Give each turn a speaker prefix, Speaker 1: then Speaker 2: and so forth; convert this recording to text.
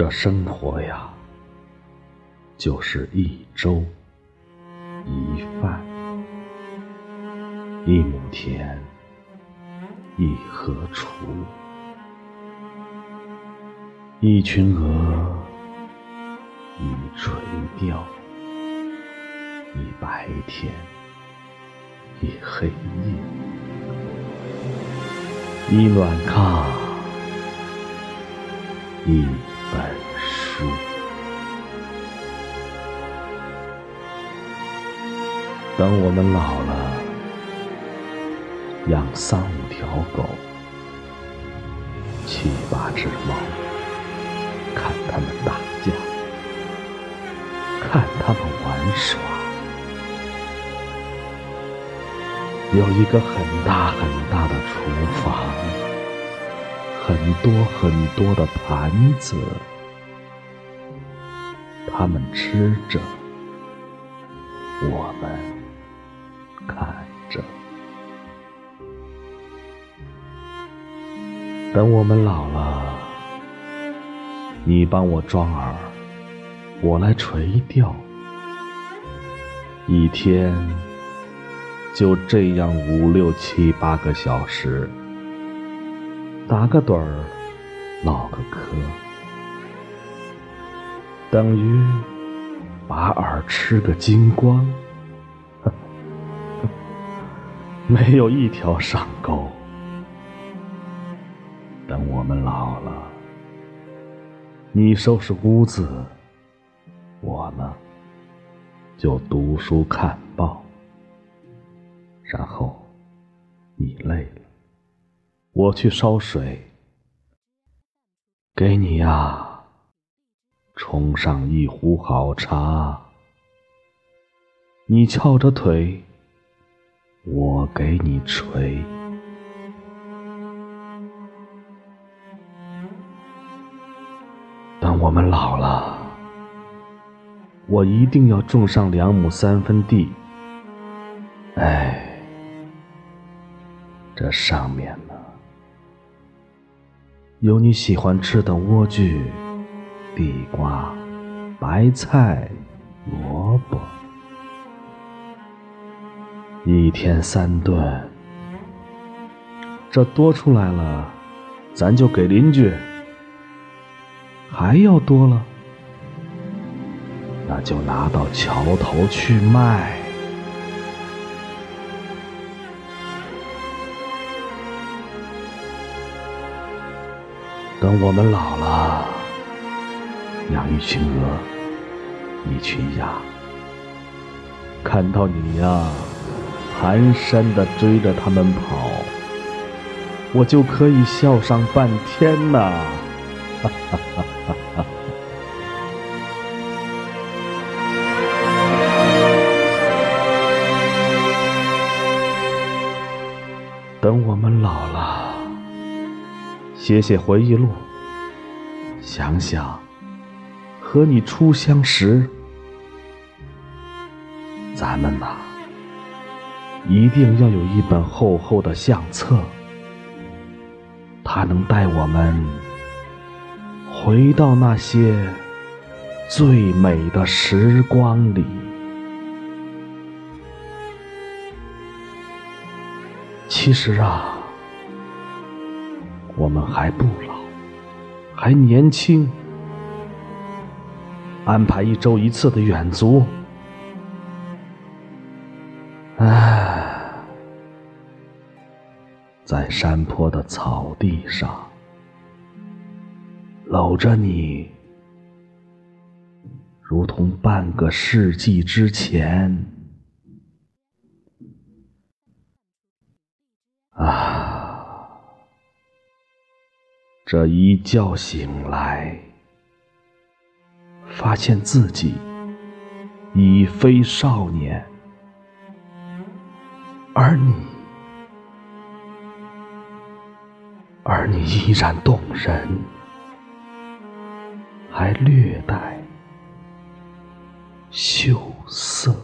Speaker 1: 这生活呀，就是一粥一饭，一亩田，一河锄，一群鹅，一垂钓，一白天，一黑夜，一暖炕，一本书。等我们老了，养三五条狗，七八只猫，看它们打架，看它们玩耍。有一个很大很大的厨房，很多很多的盘子，他们吃着，我们看着。等我们老了，你帮我装饵，我来垂钓，一天。就这样五六七八个小时，打个盹儿，唠个嗑，等于把饵吃个精光，没有一条上钩。等我们老了，你收拾屋子，我呢就读书看报。然后，你累了，我去烧水，给你呀，冲上一壶好茶。你翘着腿，我给你捶。等我们老了，我一定要种上两亩三分地。哎。这上面，有你喜欢吃的莴苣、地瓜、白菜、萝卜，一天三顿。这多出来了，咱就给邻居；还要多了，那就拿到桥头去卖。等我们老了，养一群鹅，一群鸭，看到你呀，蹒跚的追着他们跑，我就可以笑上半天呐！哈哈哈哈哈！等我们老了。写写回忆录，想想和你初相识，咱们呐，一定要有一本厚厚的相册，它能带我们回到那些最美的时光里。其实啊。我们还不老，还年轻。安排一周一次的远足，唉，在山坡的草地上，搂着你，如同半个世纪之前。啊。这一觉醒来，发现自己已非少年，而你，而你依然动人，还略带羞涩。